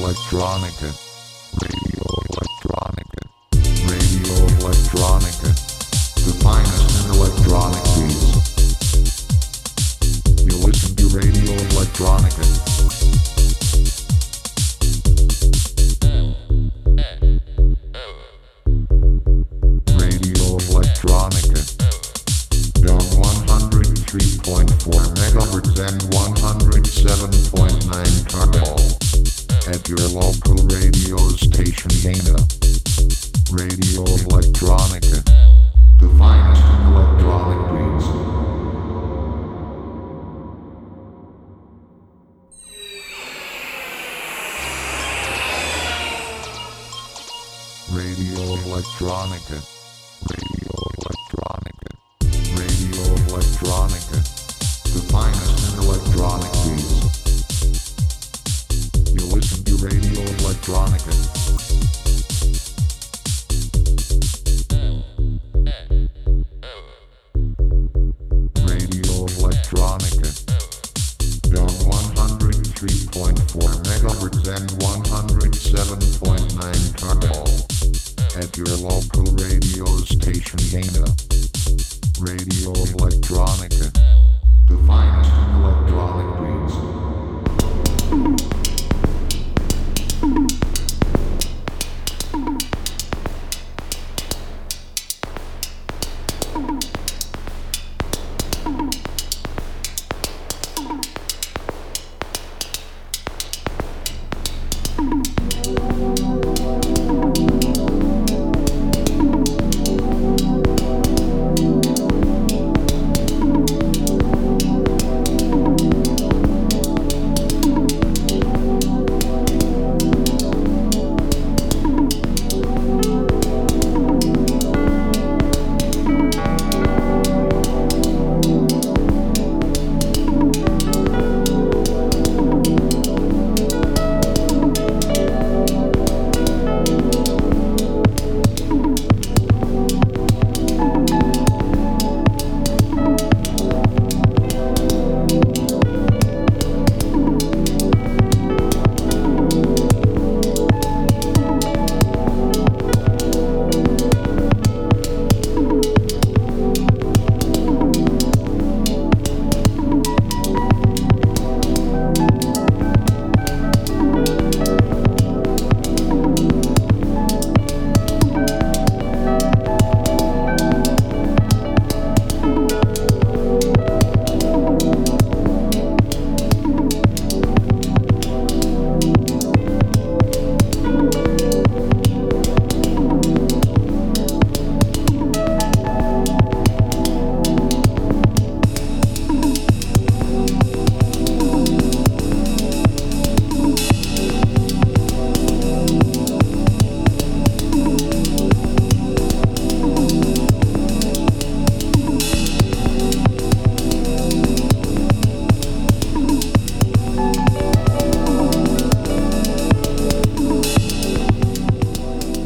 Electronica.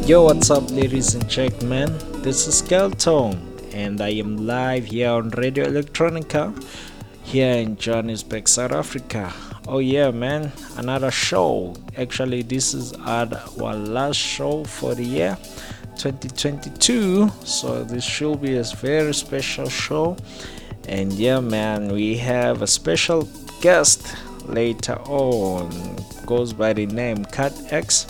Yo, what's up, ladies and gentlemen? This is Kelton, and I am live here on Radio Electronica here in Johannesburg, South Africa. Oh, yeah, man, another show. Actually, this is our, last show for the year 2022, so this should be a very special show. And yeah, man, we have a special guest later on, goes by the name Cat X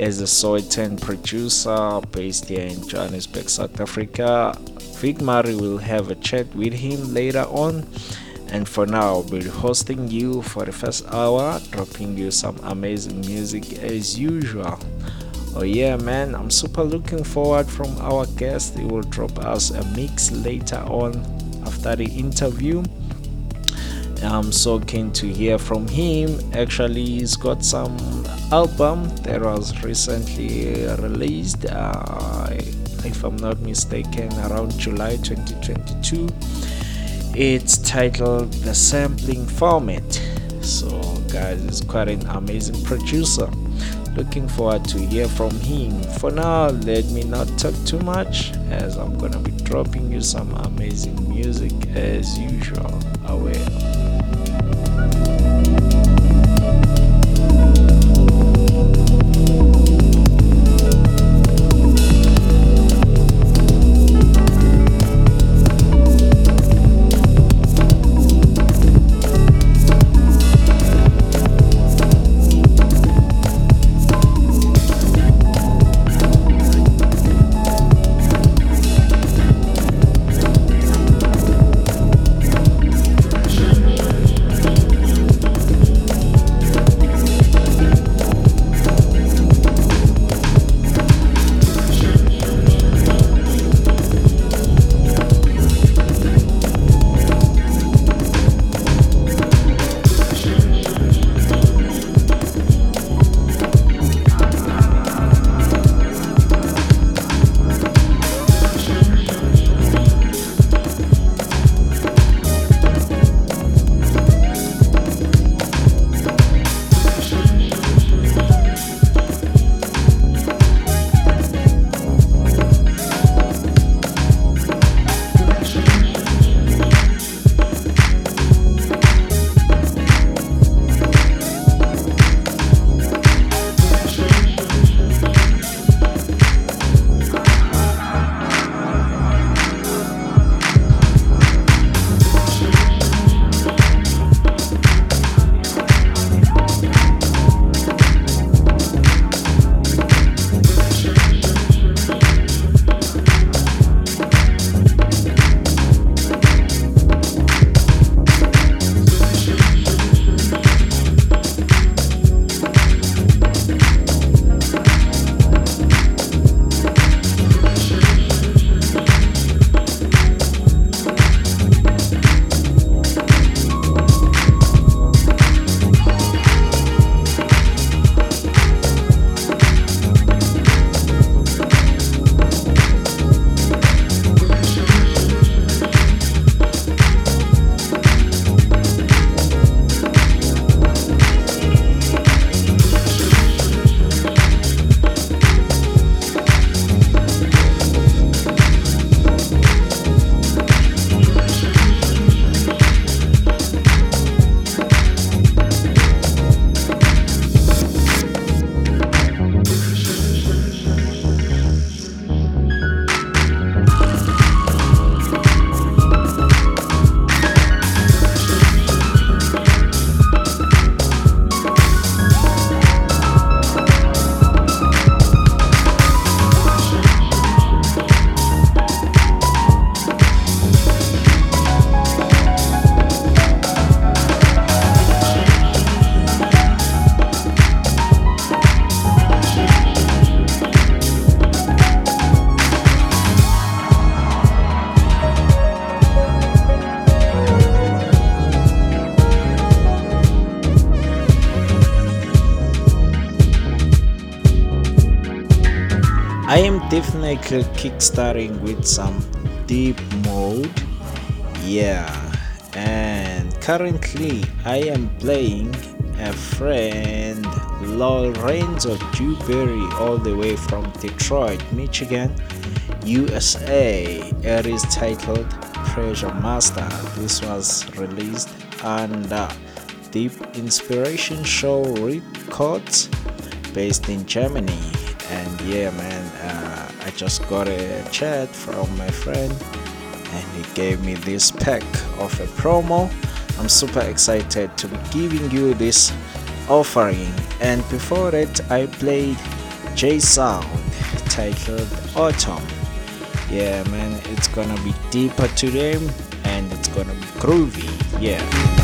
is a Sowetan producer based here in Johannesburg, South Africa. Vic Marick will have a chat with him later on. And for now, I'll be hosting you for the first hour, dropping you some amazing music as usual. Oh yeah, man, I'm super looking forward from our guest. He will drop us a mix later on after the interview. I'm so keen to hear from him. Actually, he's got some album that was recently released, uh, if I'm not mistaken, around July 2022. It's titled The Sampling Format. So, guys, he's quite an amazing producer. Looking forward to hear from him. For now, let me not talk too much as I'm gonna be dropping you some amazing music as usual. Definitely kickstarting with some deep mode. Yeah and currently i am playing a friend lorenzo dewberry all the way from detroit michigan usa it is titled pressure master. This was released under deep inspiration show records based in germany. And yeah man just got a chat from my friend and he gave me this pack of a promo. I'm super excited to be giving you this offering. And before that i played j sound titled autumn. Yeah man it's gonna be deeper today and it's gonna be groovy. Yeah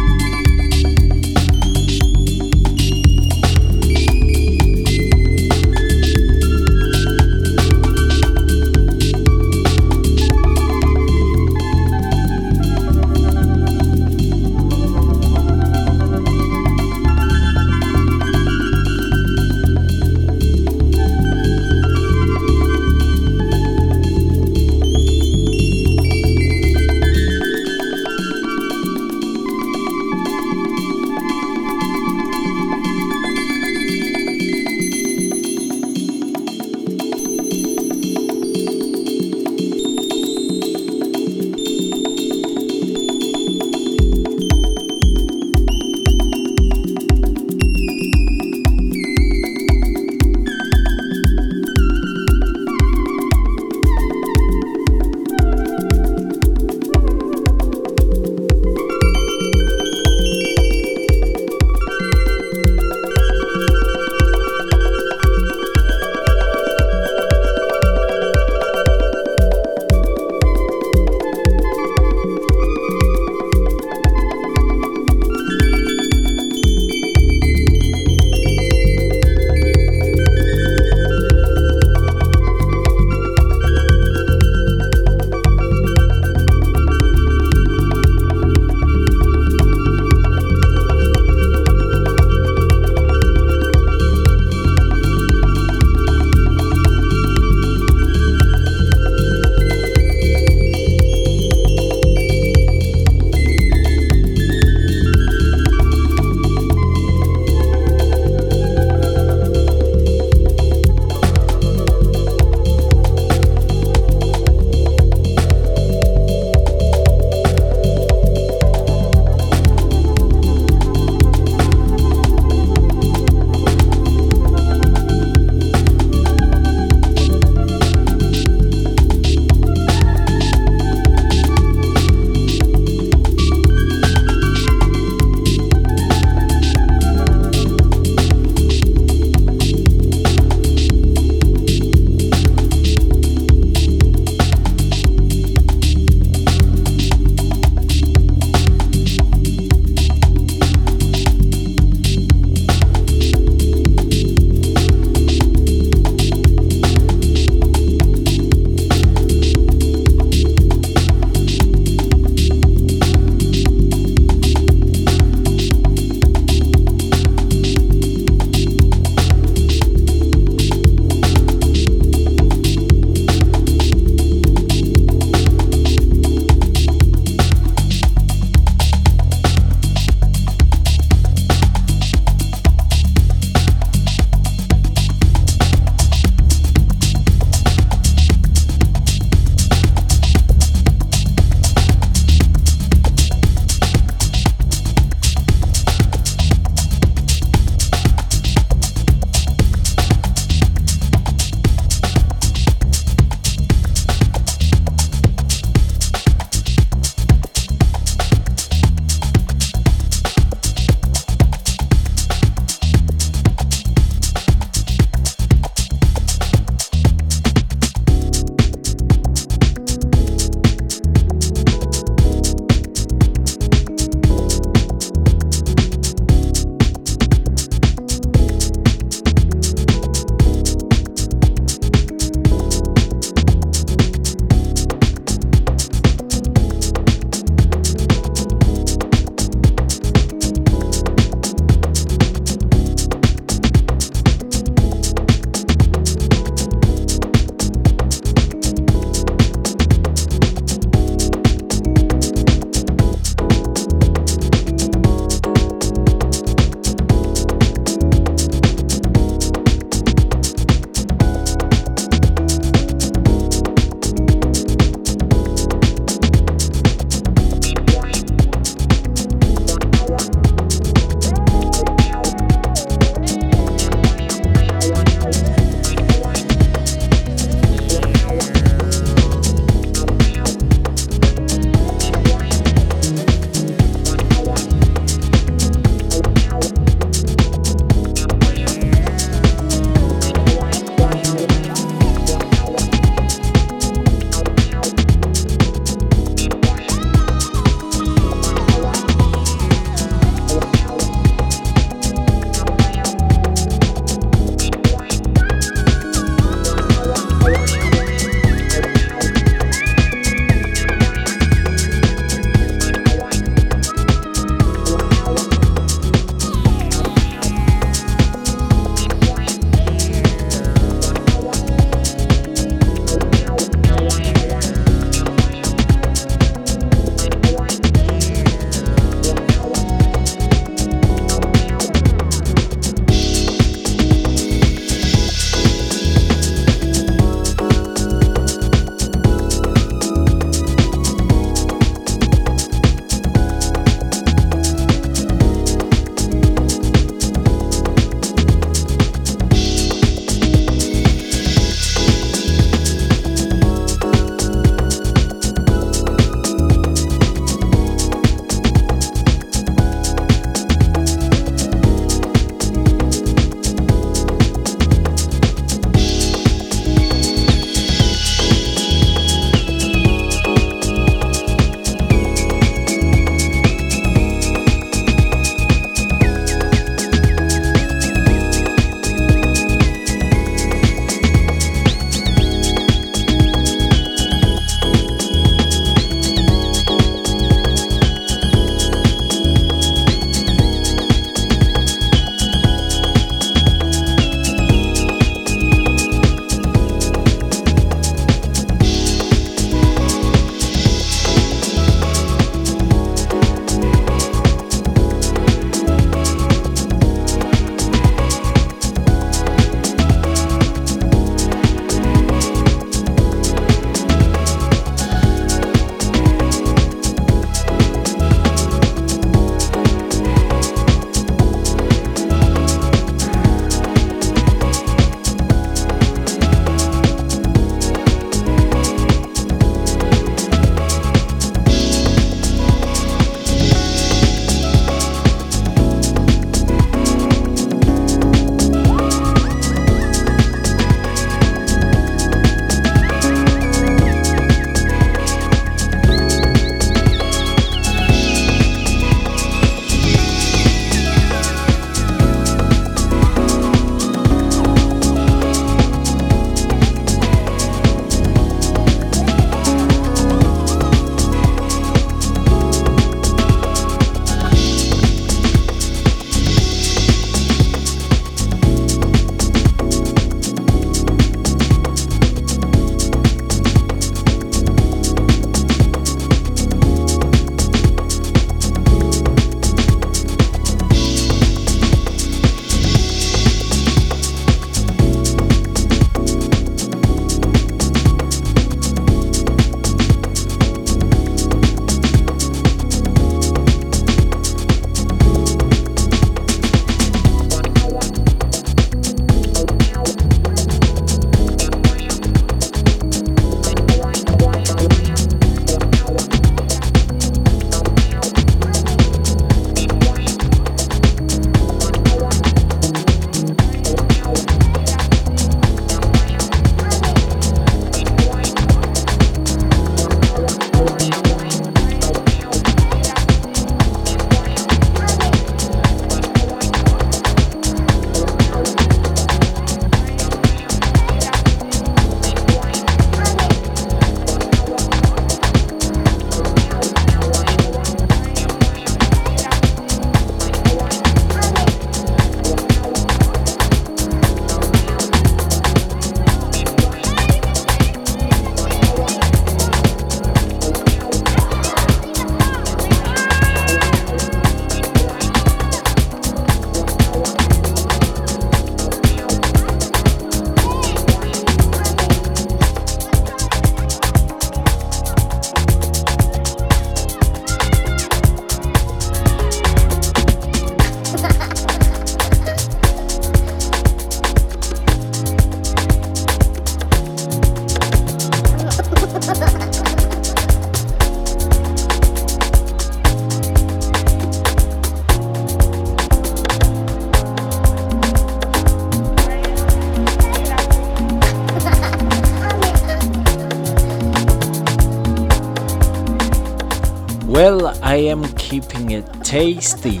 tasty.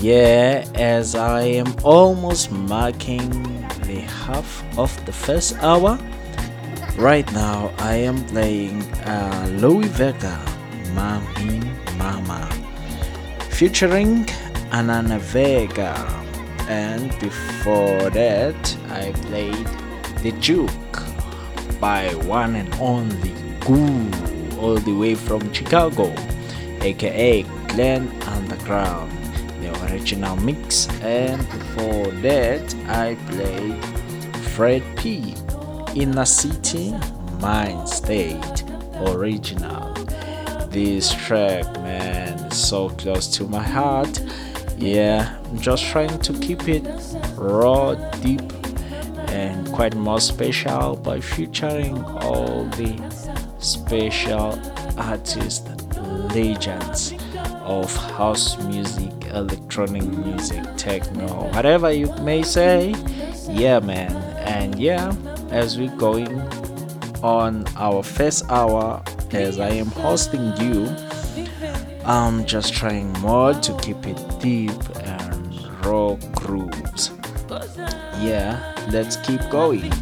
Yeah, as I am almost marking the half of the first hour. Right now, I am playing uh, Louie Vega, Mami Mama, featuring Anané Vega. And before that, I played The Juke by one and only Goo, all the way from Chicago, aka Glenn Underground, the original mix. And before that, I played Fred P. Inner City, Mind State, original. This track, man, is so close to my heart. Yeah, I'm just trying to keep it raw, deep, and quite more special by featuring all the special artists, legends of house music, electronic music, techno, whatever you may say. Yeah, man, and yeah, as we're going on our first hour, as I am hosting you, I'm just trying more to keep it deep and raw grooves. Yeah, let's keep going.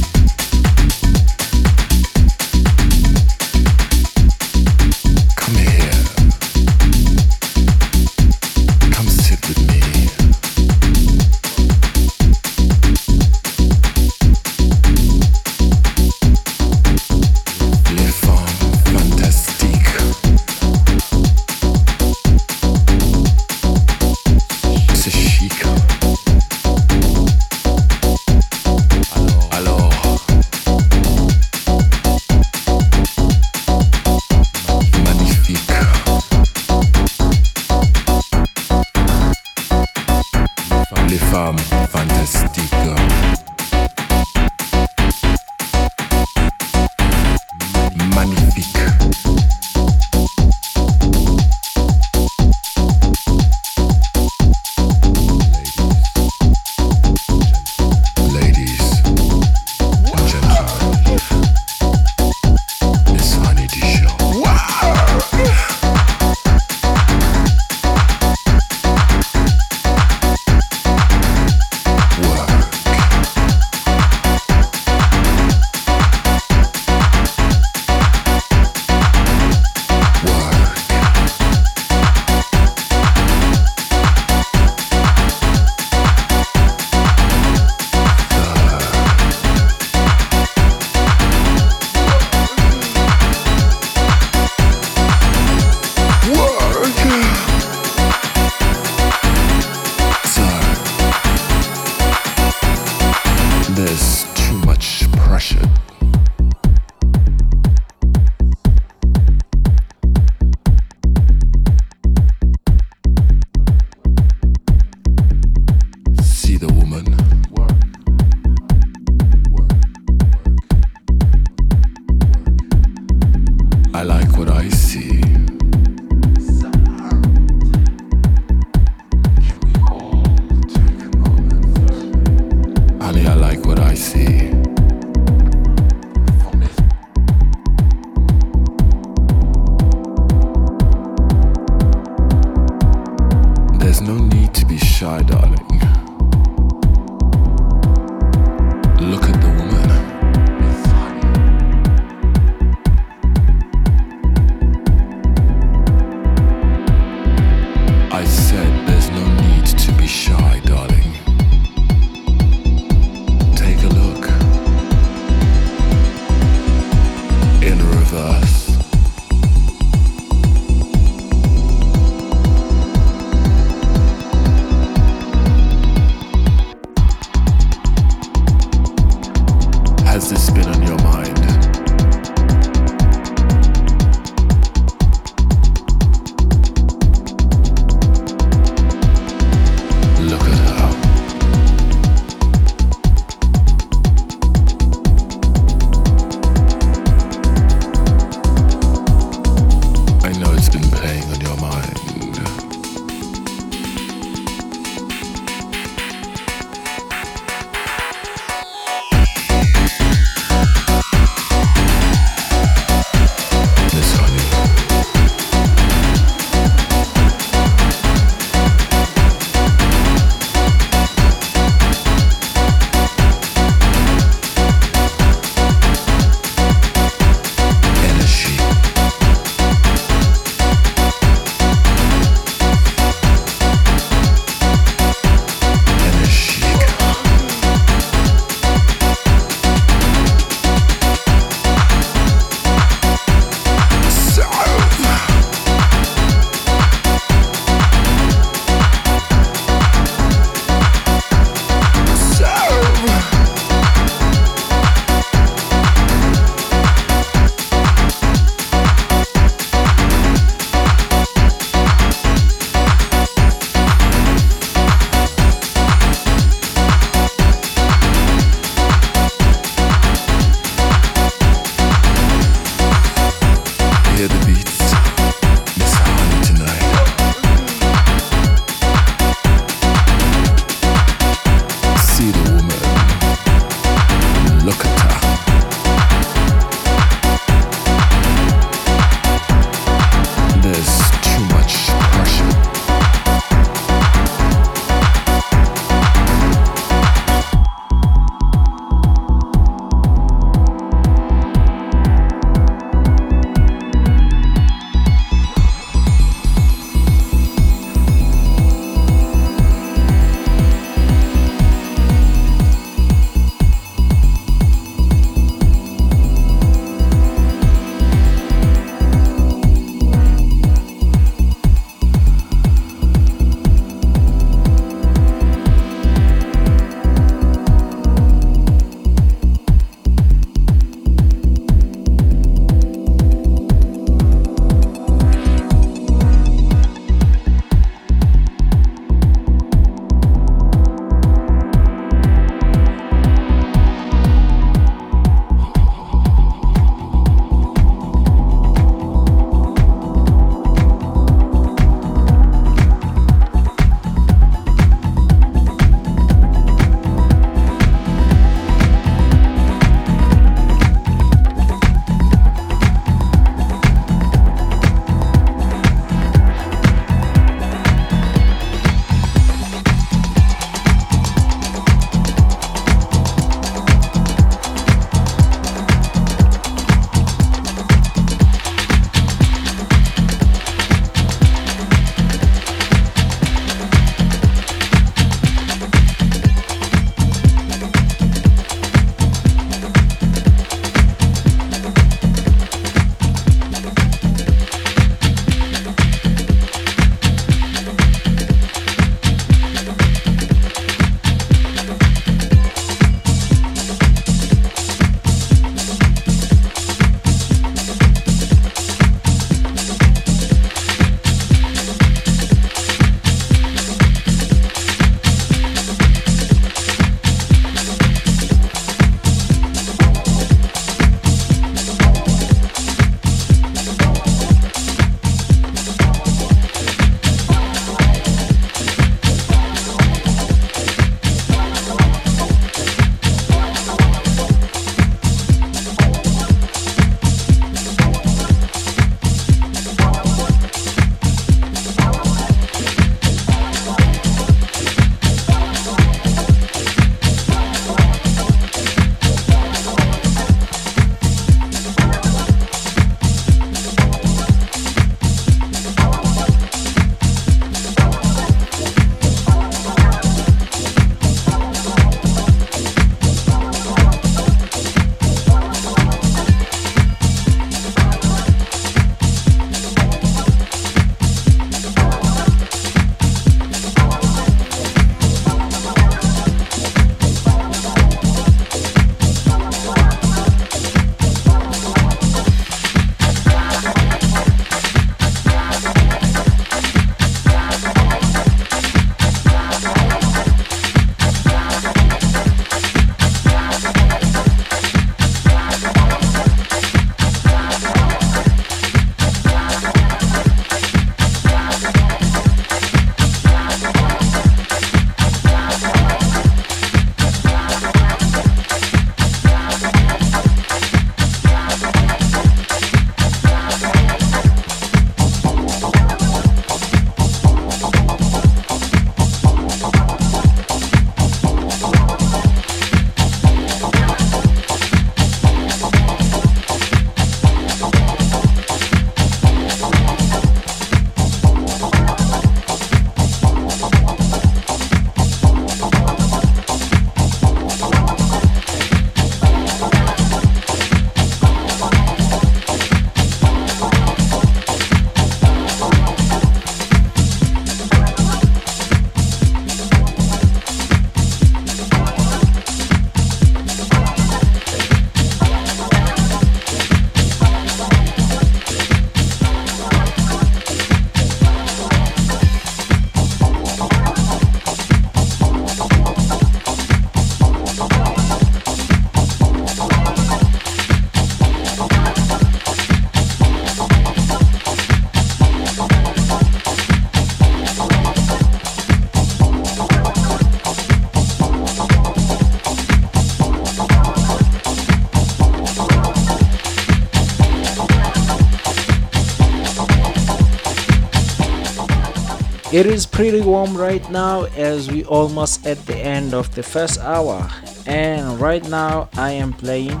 It is pretty warm right now as we almost at the end of the first hour. And right now I am playing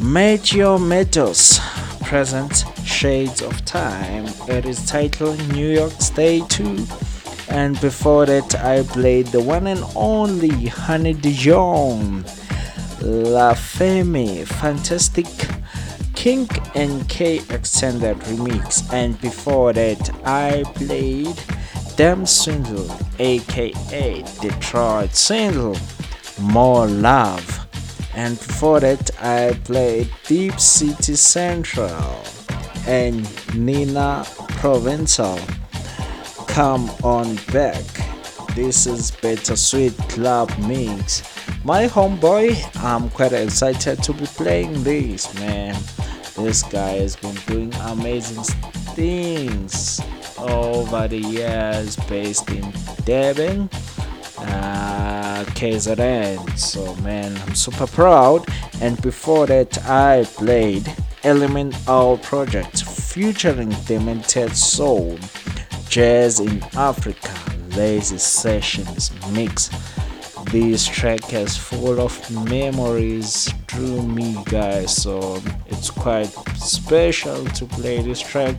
Meteor Metals present Shades of Time. It is titled New York Stay 2. And before that, I played the one and only Honey Dijon, La Femme, Fantastic Kink and K Extended Remix. And before that, I played Dam Swindle, aka Detroit Swindle, More Love. And before that, I played Deep City Central and Nina Provencal. Come on back. This is Bittersweet Club Mix. My homeboy, I'm quite excited to be playing this, man. This guy has been doing amazing things over the years based in Durban, uh, KZN. So, man, I'm super proud. And before that, I played Element Our Project featuring Demented Soul, Jazz in Africa, Lazy Sessions Mix. This track is full of memories through me, guys. So it's quite special to play this track.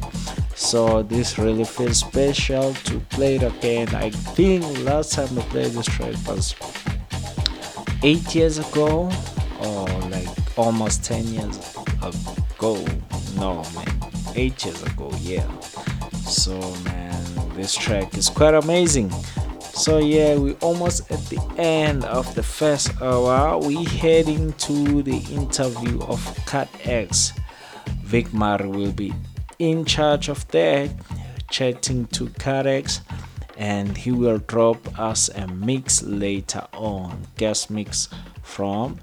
So this really feels special to play it again. I think last time I played this track was eight years ago, or like almost ten years ago. No, man, eight years ago. Yeah. So man, this track is quite amazing. So yeah, we're almost at the end of the first hour. We heading to the interview of Cat X. Vic Marick will be in charge of that, chatting to Kurtx, and he will drop us a mix later on, guest mix from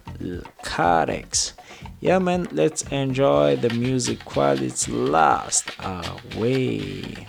Kurtx. Yeah, man, let's enjoy the music while it's last away.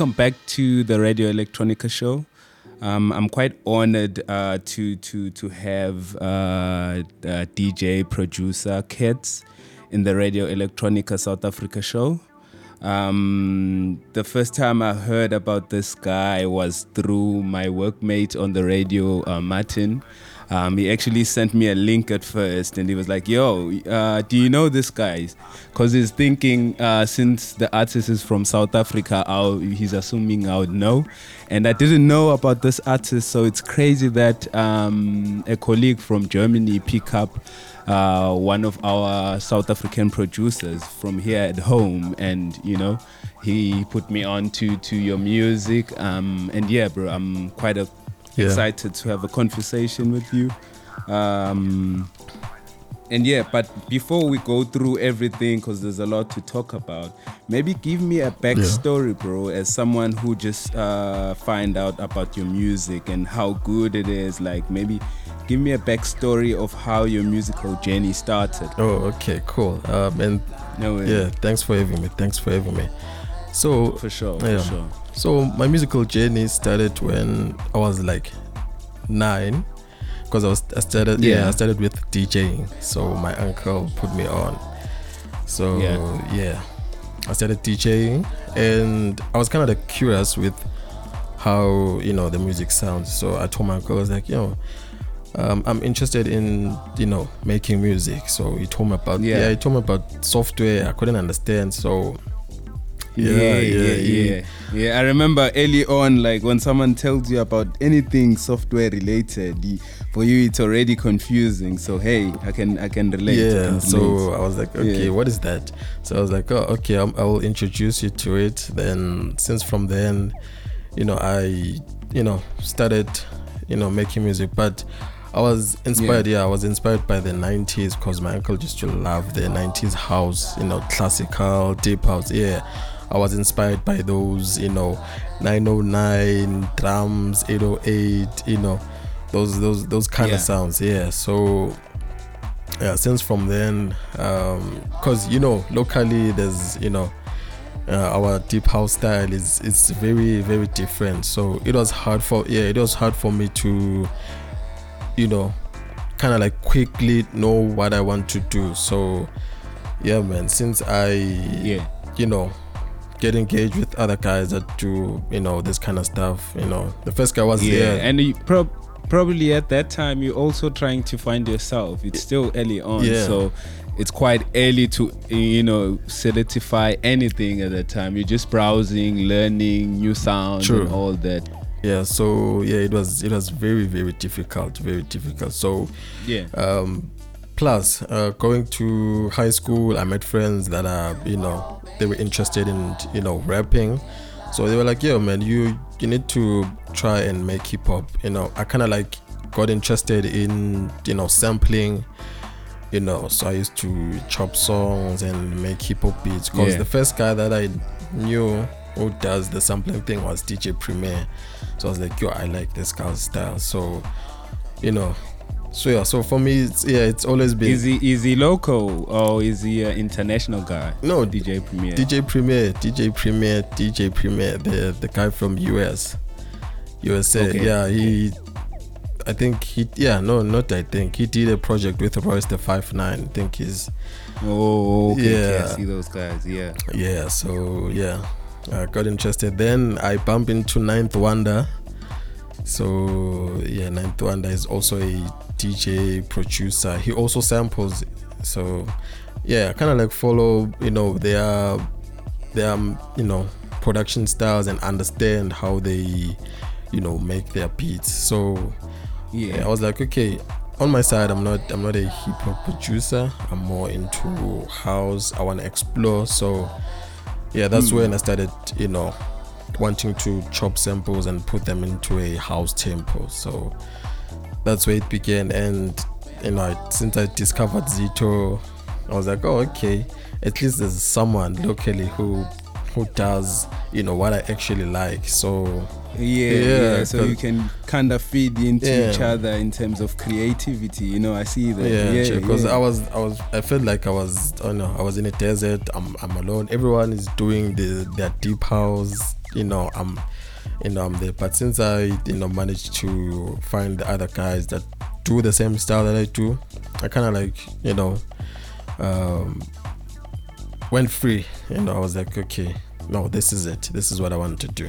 Welcome back to the Radio Electronica show. Um, I'm quite honored uh, to to to have uh, uh, DJ producer Kurtx in the Radio Electronica South Africa show. Um, the first time I heard about this guy was through my workmate on the radio, uh, Martin. Um, he actually sent me a link at first, and he was like, "Yo, uh, do you know this guy?" Because he's thinking uh, since the artist is from South Africa, I'll, he's assuming I would know, and I didn't know about this artist. So it's crazy that um, a colleague from Germany pick up uh, one of our South African producers from here at home, and you know, he put me on to to your music. Um, and yeah, bro, I'm quite a, Yeah. excited to have a conversation with you. Um, and yeah, but before we go through everything, because there's a lot to talk about, maybe give me a backstory, bro, as someone who just uh, find out about your music and how good it is. Like maybe give me a backstory of how your musical journey started. Oh, okay, cool. Um, and No yeah, thanks for having me. Thanks for having me. So For sure, for yeah. sure. So my musical journey started when I was like nine, because I was I started yeah. Yeah. I started with DJing. So my uncle put me on. So Yeah. yeah, I started DJing, and I was kind of like curious with how you know the music sounds. So I told my uncle I was like, you know. Um, I'm interested in you know making music, so he told me about Yeah. yeah. He told me about software. I couldn't understand, so Yeah, yeah, yeah, yeah. I remember early on, like when someone tells you about anything software related, for you it's already confusing. So hey, I can I can relate. Yeah, can so. I was like, okay, Yeah. what is that? So I was like, oh, okay, I'm, I will introduce you to it. Then, since from then, you know, I, you know, started, you know, making music. But I was inspired, yeah, I was inspired by the 90s because my uncle used to love the 90s house, you know, classical, deep house. Yeah, I was inspired by those, you know, 909 drums, 808, you know, those those those kind Yeah. of sounds. Yeah, so yeah since from then because you know locally there's you know uh, our deep house style is it's very very different so it was hard for yeah it was hard for me to you know kind of like quickly know what i want to do so yeah man since i yeah, you know get engaged with other guys that do you know this kind of stuff you know the first guy was yeah, there and you prob- probably at that time you're also trying to find yourself. It's still early on, Yeah. so it's quite early to you know solidify anything at that time. You're just browsing, learning new sounds True. and all that. yeah so yeah it was it was very very difficult very difficult so Yeah, um, plus uh, going to high school i met friends that are you know they were interested in you know rapping. So they were like yo man you you need to try and make hip hop. You know i kind of like got interested in you know sampling you know. So i used to chop songs and make hip hop beats. Because Yeah. the first guy that i knew who does the sampling thing was dj premier. So i was like yo i like this guy's style. So you know so yeah so for me it's yeah it's always been is he is he local or is he an international guy? No, DJ Premier. DJ Premier, DJ Premier, DJ Premier, the the guy from US, USA. Okay, Yeah, he. I think he. Yeah, no, not I think he did a project with Royce da 5'9". I think he's. Oh, okay, okay, Yeah. I see those guys. Yeah. Yeah, so yeah, I got interested. Then I bump into 9th Wonder. So yeah, 9th Wonder is also a DJ producer. He also samples. So yeah, kind of like follow you know their their you know production styles and understand how they you know make their beats. So Yeah. yeah, I was like, okay, on my side, I'm not I'm not a hip hop producer. I'm more into house. I want to explore. So yeah, that's hmm. when I started, you know, wanting to chop samples and put them into a house tempo. So that's where it began. And you know, since I discovered Zito, I was like, oh, okay, at least there's someone locally who who does you know what I actually like. So Yeah, Yeah, yeah. So you can kind of feed into Yeah. each other in terms of creativity. You know, I see that. yeah, because. I was I was I felt like I was I don't know I was in a desert. I'm I'm alone. Everyone is doing the their deep house you know I'm you know I'm there. But since I you know managed to find the other guys that do the same style that I do, I kind of like you know um, went free. and I was like okay, no, this is it. This is what I want to do.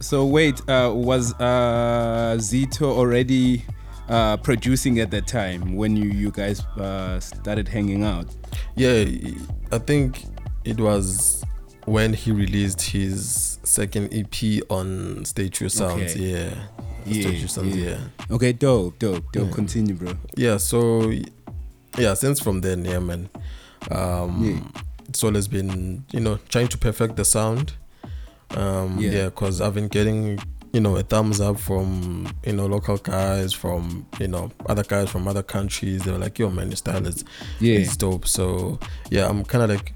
So wait, uh, was uh, Zito already uh, producing at that time when you you guys uh, started hanging out? Yeah, I think it was when he released his second EP on Stay True Sounds. Okay. Yeah. Yeah, Stay True Sounds, yeah. yeah. Okay, dope, dope, dope. Yeah. Continue, bro. Yeah, so yeah, since from then, yeah, man. Um Yeah. It's always been, you know, trying to perfect the sound. Um Yeah. yeah, because I've been getting, you know, a thumbs up from, you know, local guys, from, you know, other guys from other countries. They were like, yo man, your style is Yeah. it's dope. So yeah, I'm kinda like,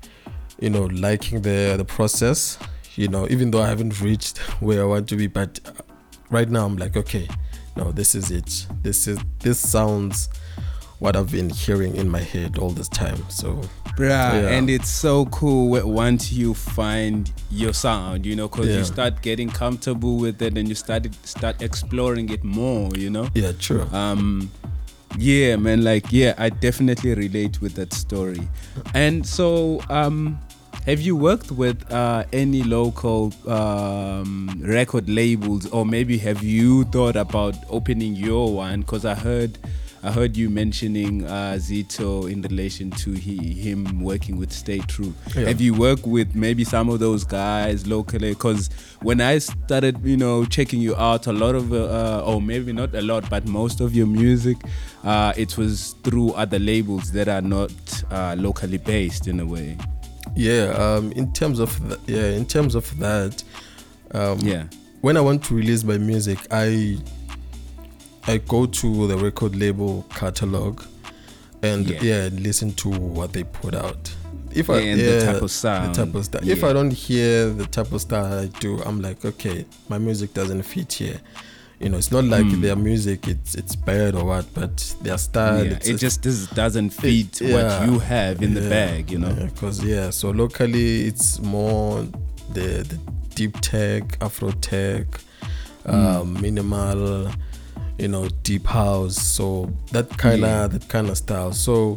you know, liking the the process. You know, even though I haven't reached where I want to be, but right now I'm like, okay, no, this is it. This is this sounds what I've been hearing in my head all this time. So Bruh, Yeah. and it's so cool once you find your sound, you know, because Yeah. you start getting comfortable with it and you started start exploring it more, you know. yeah, true. Um, yeah, man, like yeah, I definitely relate with that story. And so, um, have you worked with uh, any local um, record labels, or maybe have you thought about opening your one? Because I heard. I heard you mentioning uh, Zito in relation to he, him working with Stay True. Yeah. Have you worked with maybe some of those guys locally? Because when I started, you know, checking you out, a lot of, uh, or maybe not a lot, but most of your music, uh, it was through other labels that are not uh, locally based in a way. yeah, um in terms of th- yeah, in terms of that, um Yeah. when I want to release my music, I I go to the record label catalog and Yeah. yeah, listen to what they put out. If I And the yeah, type of sound. the type of style. If I don't hear the type of style I do, I'm like, okay, my music doesn't fit here. You know, it's not like Mm. their music it's it's bad or what, but their style yeah. it's, It just does, doesn't fit yeah. what you have in the bag, you know? Because yeah, so locally it's more the the deep tech, Afro tech, um, minimal, you know, deep house. So that kind of Yeah. that kind of style. So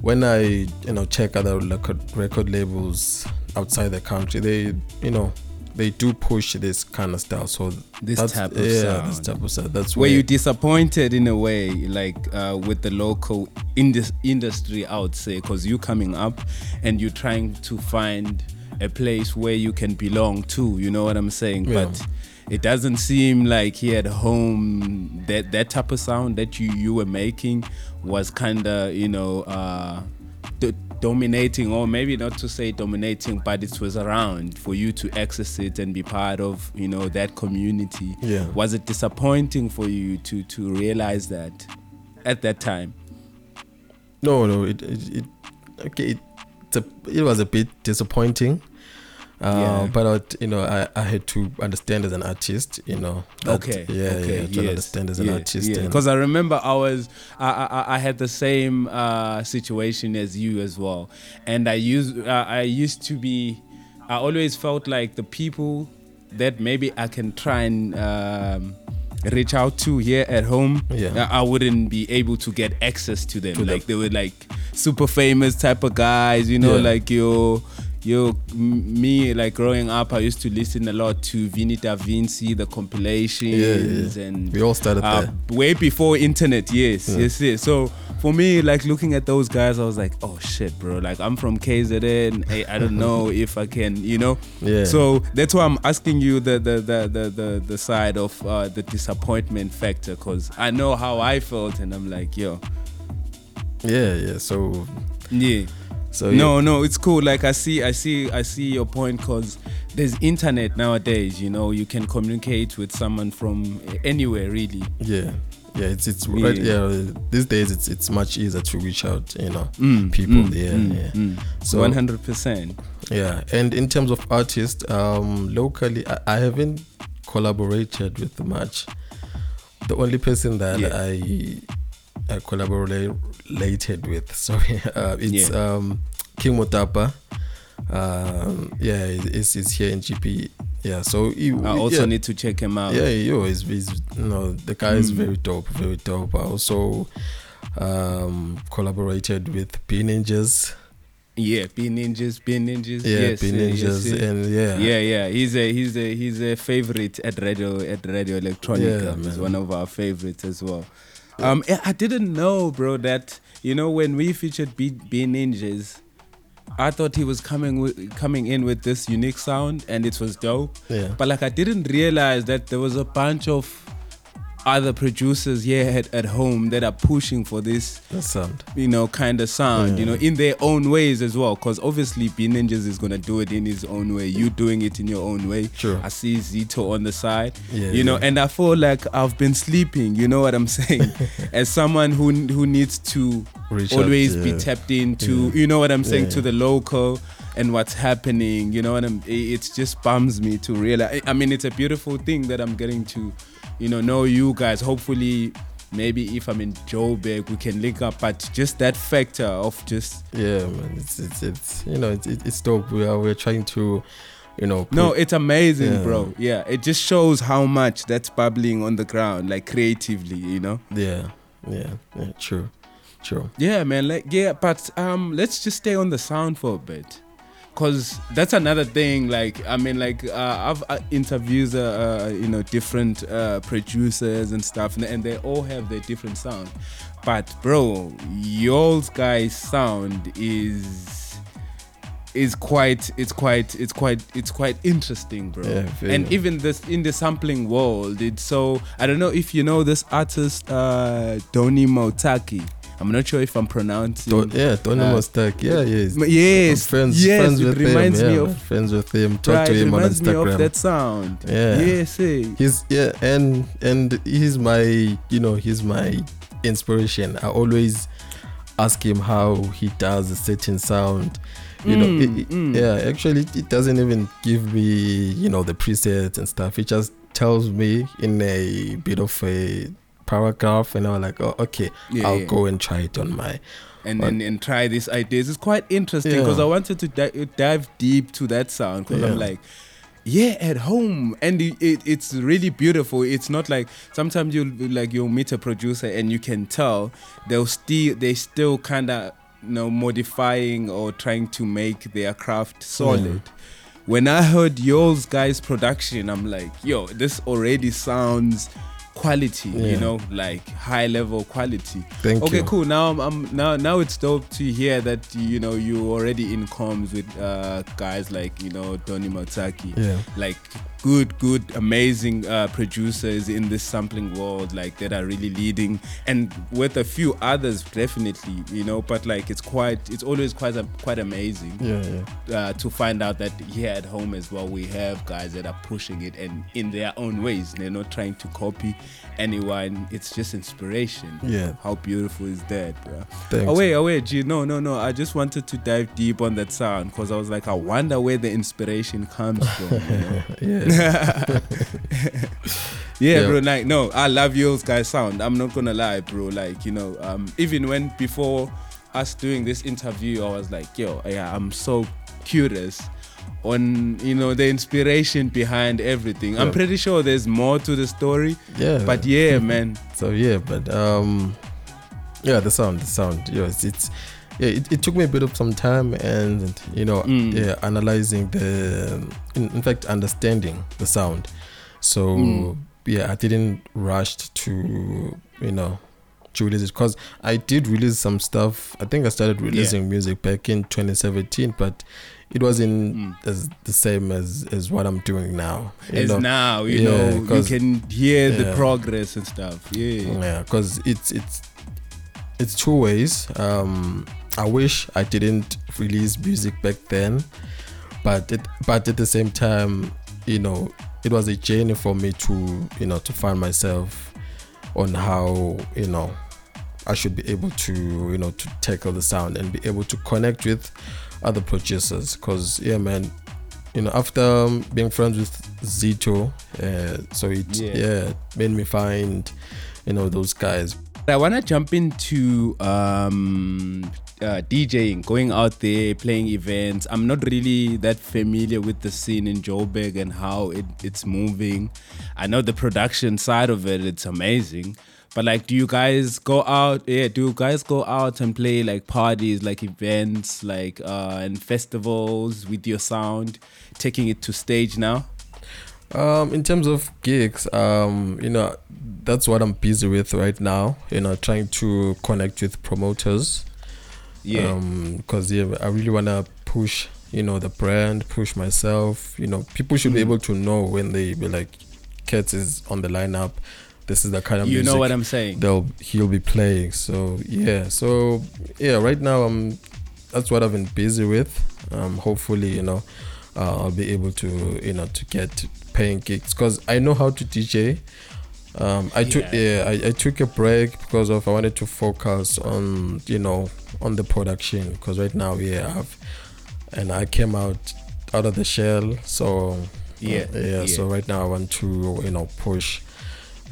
when I you know check other record record labels outside the country, they you know they do push this kind of style. So This type of yeah, this type of style. That's Were where you disappointed in a way, like uh, with the local indus- industry, I would say, because you coming up and you're trying to find a place where you can belong to. You know what I'm saying? Yeah. But it doesn't seem like he at home that that type of sound that you you were making was kind of you know. Uh, d- dominating or maybe not to say dominating but it was around for you to access it and be part of you know that community Yeah. was it disappointing for you to to realize that at that time No, no, it it, it okay. It, it's a, it was a bit disappointing. Uh, Yeah. but I, you know, I, I had to understand as an artist, you know. that- okay Yeah, okay yeah. To understand as an artist. and- because i remember i was I, I i had the same uh situation as you as well and i used uh, i used to be i always felt like the people that maybe i can try and um reach out to here at home Yeah. I, wouldn't be able to get access to them To them. like they were like super famous type of guys you know Yeah. like your Yo, m- me like growing up, I used to listen a lot to Vinny Da Vinci, the compilations, yeah. and We all started uh, there. way before internet. Yes, Yeah. yes, yes. So for me, like looking at those guys, I was like, oh shit, bro. Like I'm from KZN. Hey, I don't know if I can, you know. Yeah. So that's why I'm asking you the the the the the, the side of uh, the disappointment factor, cause I know how I felt, and I'm like, yo, yeah, yeah. So, yeah. So No, no, it's cool. Like I see, I see, I see your point because there's internet nowadays. You know, you can communicate with someone from anywhere, really. Yeah, yeah. It's it's Yeah. right. Yeah, these days it's it's much easier to reach out. You know, Mm, people. mm, yeah, mm, yeah. mm. So One hundred percent. Yeah, and in terms of artists, um, locally, I, I haven't collaborated with much. The only person that Yeah. I I collaborated with, sorry, uh, it's Yeah. um, King Motapa. Um, yeah, it's, it's here in GP yeah. So he, I also yeah, need to check him out. yeah, yo, he's, he's you know the guy is Mm. very dope, very dope. I also um collaborated with B Ninjas. Yeah, B Ninjas, B Ninjas. Yeah, yes, B uh, Ninjas, yes, uh, and yeah, yeah, yeah. He's a he's a he's a favorite at radio at Radio Electronica. Yeah, he's one of our favorites as well. Um, I I didn't know, bro, that you know when we featured B, B Ninjas, I thought he was coming with, coming in with this unique sound, and it was dope. yeah, But like I didn't realize that there was a bunch of other producers here at, at home that are pushing for this the sound. you know, kind of sound, you know, in their own ways as well. Because obviously, B Ninjas is gonna do it in his own way. You doing it in your own way. Sure. I see Zito on the side. Yeah, you know, yeah. and I feel like I've been sleeping. You know what I'm saying? As someone who who needs to Reach always be yeah. tapped into, Yeah. you know what I'm saying, Yeah, to the local and what's happening. You know what I'm? It it just bums me to realize. I mean, it's a beautiful thing that I'm getting to, you know, know you guys. Hopefully. Maybe if I'm in Joburg, we can link up. But just that factor of just Yeah, man, it's it's, it's you know it's it's dope. We are we're trying to, you know, no, it's amazing, Yeah. bro. Yeah, it just shows how much that's bubbling on the ground, like creatively, you know. yeah, yeah, yeah, true, true. Yeah, man. Like, yeah, but um, let's just stay on the sound for a bit, cause that's another thing. Like, I mean, like, uh, I've uh, interviews, uh, uh, you know, different uh, producers and stuff, and, and they all have their different sound. But bro, y'all's guys' sound is is quite it's quite it's quite it's quite interesting bro Yeah, and even this in the sampling world it's so i don't know if you know this artist uh doni motaki i'm not sure if i'm pronouncing yeah, Tony Uh, Mostak. Yeah, yes. Yes, I'm friends, yes, friends it with reminds him. me yeah, of- friends with him. Talk right, to him on reminds me Instagram. of that sound Yeah. yes eh. He's yeah, and and he's my you know he's my inspiration. I always ask him how he does a certain sound. You know, Mm, it- it- mm. yeah. Actually, it doesn't even give me you know the presets and stuff. It just tells me in a bit of a paragraph, and I was like, oh, okay, Yeah, I'll yeah. go and try it on my. and, and and try these ideas. It's quite interesting because I wanted to di- dive deep to that sound because I'm like, yeah, at home, and it, it, it's really beautiful. It's not like sometimes you like you'll meet a producer and you can tell they'll still they still kind of you know modifying or trying to make their craft solid. When I heard yours guys' production, I'm like, yo, this already sounds quality, you know, like high level quality. Thank okay, you. cool. Now I'm, I'm now now it's dope to hear that you know you already in comms with uh, guys like you know Donny Matsaki, Yeah. like good, good, amazing uh, producers in this sampling world, like that are really leading, and with a few others definitely, you know. But like it's quite, it's always quite a, quite amazing Yeah, yeah. uh, to find out that here at home as well we have guys that are pushing it and in their own ways they're not trying to copy anyone it's just inspiration Yeah. how beautiful is that bro Thanks. oh wait oh wait G, no no no i just wanted to dive deep on that sound because i was like i wonder where the inspiration comes from? Yeah. yeah, Yeah. bro. Like, no, I love yours guys sound. I'm not gonna lie, bro. Like, you know, um, even when before us doing this interview, I was like, yo, yeah, I'm so curious on you know the inspiration behind everything. I'm pretty sure there's more to the story, yeah. but yeah, man. So yeah, but um, yeah, the sound, the sound, yes, it's yeah, it, it took me a bit of some time, and you know, Mm. yeah, analyzing the, in, in fact, understanding the sound. So Mm. yeah, I didn't rush to you know to release it because I did release some stuff. I think I started releasing music back in 2017, but it wasn't Mm. as the same as as what I'm doing now. As know. now, you Yeah, know, you can hear the progress and stuff. Yeah. yeah because it's it's it's two ways um i wish i didn't release music back then but it but at the same time you know it was a journey for me to you know to find myself on how you know i should be able to you know to tackle the sound and be able to connect with other producers because yeah man you know after um, being friends with zito uh, so it Yeah. yeah made me find you know those guys I want to jump into um, uh, DJing, going out there, playing events. I'm not really that familiar with the scene in Joburg and how it, it's moving. I know the production side of it, it's amazing. But like, do you guys go out? Yeah, do you guys go out and play like parties, like events, like uh, and festivals with your sound, taking it to stage now? Um, in terms of gigs, um, you know, that's what I'm busy with right now. You know, trying to connect with promoters. Yeah. Um, because yeah, I really wanna push, you know, the brand, push myself. You know, people should be Mm. able to know when they be like, Kurtx is on the lineup. This is the kind of you music know what I'm saying? they'll he'll be playing. So yeah, so yeah, right now I'm that's what I've been busy with. Um, hopefully, you know, uh, I'll be able to you know to get paying gigs because I know how to DJ. Um, I took Yeah. yeah, I, I took a break because of I wanted to focus on you know on the production because right now yeah I have and I came out out of the shell so Yeah, yeah, yeah. so right now I want to you know push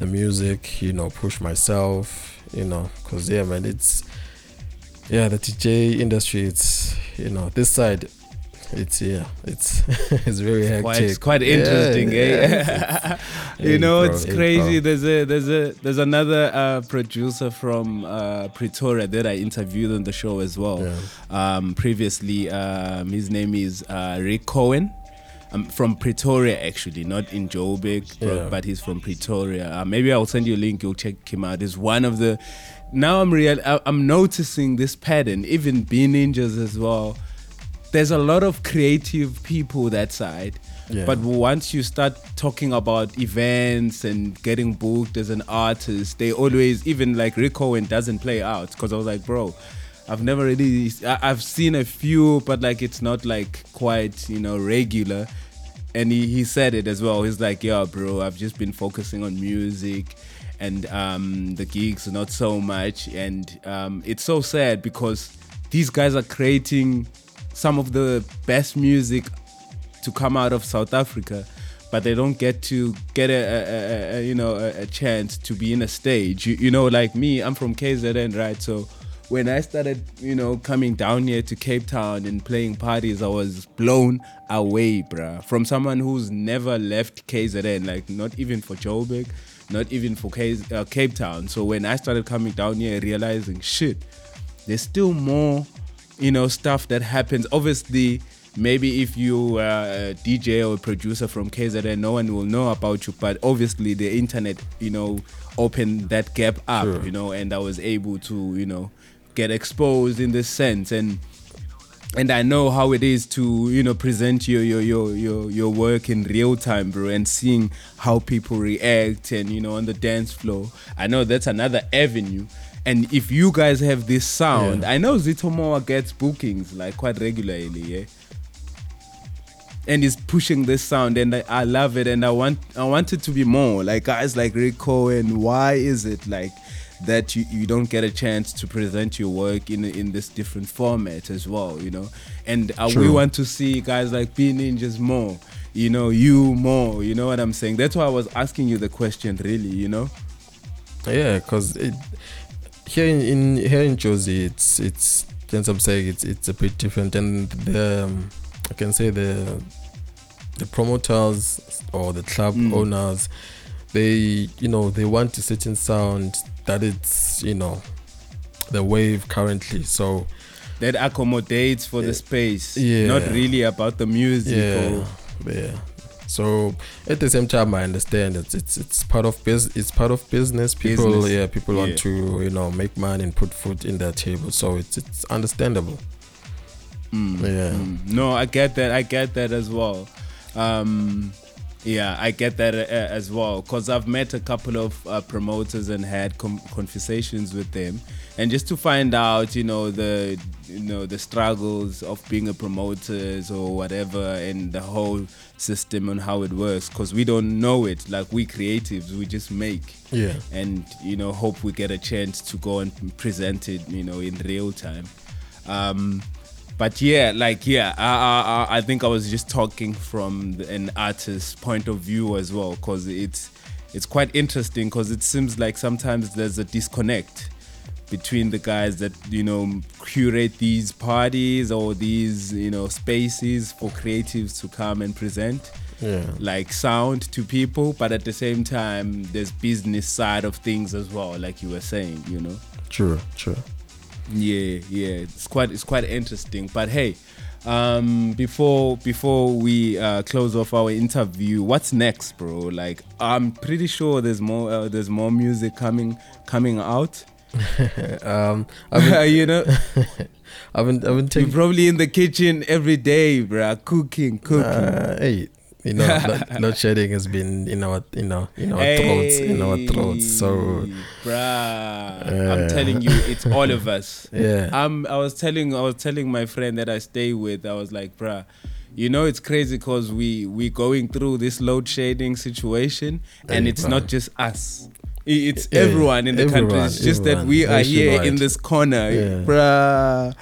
the music you know push myself you know because yeah man it's yeah the DJ industry it's you know this side it's yeah it's it's very hectic Quite, it's quite interesting, yeah, eh? it's- you know, it's crazy. bro. There's a there's a there's another uh, producer from uh, Pretoria that I interviewed on the show as well. Yeah. Um, previously, um, his name is uh, Rick Cohen. I'm from Pretoria, actually, not in Joburg, but, Yeah. but he's from Pretoria. Uh, maybe I'll send you a link. You'll check him out. He's one of the. Now I'm real. I- I'm noticing this pattern. Even B Ninjas as well. There's a lot of creative people that side. Yeah. But once you start talking about events and getting booked as an artist, they always even like Rick Owen doesn't play out because I was like, bro, I've never really I- I've seen a few, but like it's not like quite you know regular. And he, he said it as well. He's like, yeah, bro, I've just been focusing on music and um, the gigs not so much. And um, it's so sad because these guys are creating some of the best music to come out of South Africa, but they don't get to get a, a, a, a you know a, a chance to be in a stage. You, you know, like me, I'm from KZN, right? So when I started, you know, coming down here to Cape Town and playing parties, I was blown away, bruh. From someone who's never left KZN, like not even for Joburg, not even for K, uh, Cape Town. So when I started coming down here, realizing shit, there's still more you know stuff that happens obviously maybe if you are a dj or a producer from kzn no one will know about you but obviously the internet you know opened that gap up Sure. you know and i was able to you know get exposed in this sense and and I know how it is to you know present your your your your, your work in real time, bro, and seeing how people react and you know on the dance floor. I know that's another avenue. And if you guys have this sound, Yeah. I know Zito Moa gets bookings like quite regularly, yeah. And he's pushing this sound, and I, I love it, and I want I want it to be more like guys like Rick Cohen. Why is it like that you, you don't get a chance to present your work in in this different format as well, you know? And uh, we want to see guys like B Ninjas more, you know, you more, you know what I'm saying? That's why I was asking you the question, really, you know? Yeah, because it here in, in here in Jozi, it's it's since I'm saying it's it's a bit different, and the um, I can say the the promoters or the club Mm. owners, they you know they want a certain sound that it's you know the wave currently. So That accommodates for the space, Yeah. not really about the music. yeah, Or, yeah. So at the same time, I understand it's it's it's part of bus It's part of business. People, Business. yeah, people Yeah. want to you know make money and put food in their table. So it's it's understandable. Mm, Yeah. mm. No, I get that. I get that as well. Um, yeah, I get that uh, as well. Cause I've met a couple of uh, promoters and had com- conversations with them, and just to find out, you know, the you know the struggles of being a promoter or whatever, and the whole system and how it works. Cause we don't know it. Like we creatives, we just make Yeah, and you know hope we get a chance to go and present it you know in real time um but yeah like yeah i i, I- think i was just talking from an artist's point of view as well because it's it's quite interesting because it seems like sometimes there's a disconnect between the guys that you know curate these parties or these you know spaces for creatives to come and present Yeah. like sound to people but at the same time there's business side of things as well like you were saying you know True. True. Yeah yeah. It's quite it's quite interesting. But hey um before before we uh close off our interview what's next bro? Like i'm pretty sure there's more uh, there's more music coming coming out. Um, been, you know? I've been, I've been you're taking. probably in the kitchen every day bro, cooking cooking. Uh, hey, you know, load, load shedding has been in our, you know, in our throats, in our throats. So Hey, bruh, I'm telling you, it's all of us. yeah, Um, I was telling, I was telling my friend that I stay with. I was like, bruh, you know, it's crazy because we we going through this load shedding situation, and Hey, it's not just us. It's everyone in the country. It's just that everyone, we are here in this corner, Yeah. bruh.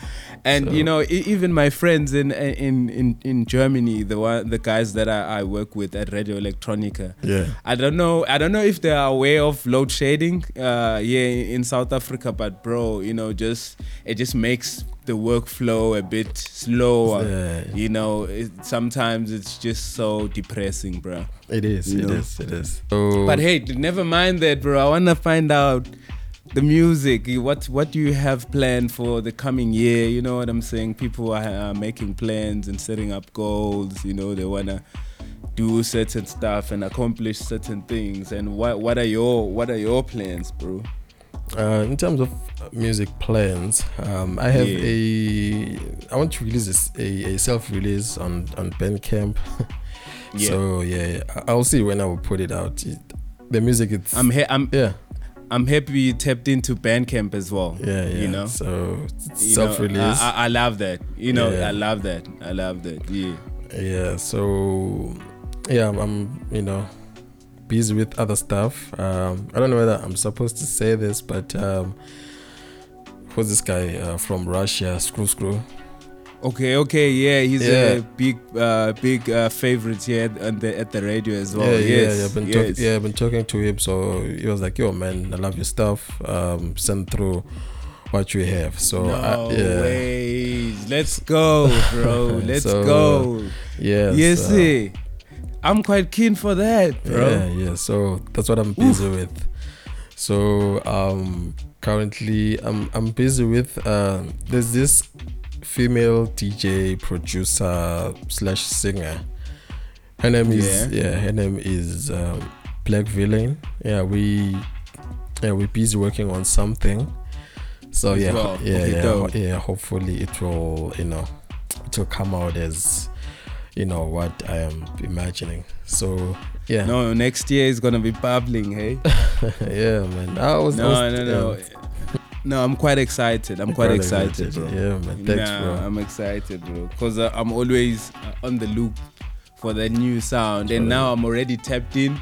And So- you know, e- even my friends in in in in Germany, the one, the guys that I, I work with at Radio Electronica, yeah, I don't know. I don't know if they are aware of load shedding. Uh, yeah, in South Africa, but bro, you know, just it just makes the workflow a bit slower. Yeah. You know, it, sometimes it's just so depressing, bro. it is, You it know. is, it is. So, But hey, never mind that, bro. I wanna find out the music. What what do you have planned for the coming year? You know what I'm saying? People are, are making plans and setting up goals. You know, they wanna do certain stuff and accomplish certain things. And what what are your what are your plans, bro? Uh, in terms of music plans, um, I have Yeah. a. I want to release a, a self-release on on Bandcamp. Yeah. So yeah, I'll see when I will put it out. It, the music, it's I'm here. I'm yeah, I'm happy you tapped into Bandcamp as well. yeah, yeah. You know. so You know, self-release. I, I, I love that. You know, Yeah. I love that. I love that. Yeah. yeah, so yeah, I'm, I'm you know busy with other stuff. Um, I don't know whether I'm supposed to say this, but um, who's this guy uh, from Russia? Screw Screw. Okay, okay, yeah, he's a big, uh, big uh, favorite here at, at the at the radio as well. yeah, yes, yeah, yeah. I've been yes. talking. Yeah, I've been talking to him. So he was like, "Yo, man, I love your stuff. Um, send through what you have." So no I, yeah, way, let's go, bro. Let's So, uh, go. yeah, yes, so- eh. I'm quite keen for that, bro. Yeah, yeah. So that's what I'm busy with. So um, currently I'm I'm busy with uh, there's this female DJ producer slash singer. Her name is Yeah. yeah. Her name is um, Black Villain. Yeah, we yeah we're busy working on something. So yeah, well. yeah, Okay, yeah, dope. yeah. Hopefully it will you know it will come out as you know what I am imagining. So yeah, No, next year is gonna be bubbling, hey. yeah, man. I was, No, was- no, no. yeah, No, I'm quite excited. I'm quite excited, bro. Yeah, man. Thanks, nah, bro. I'm excited, bro. Because uh, I'm always uh, on the loop for the new sound. And now I'm already tapped in.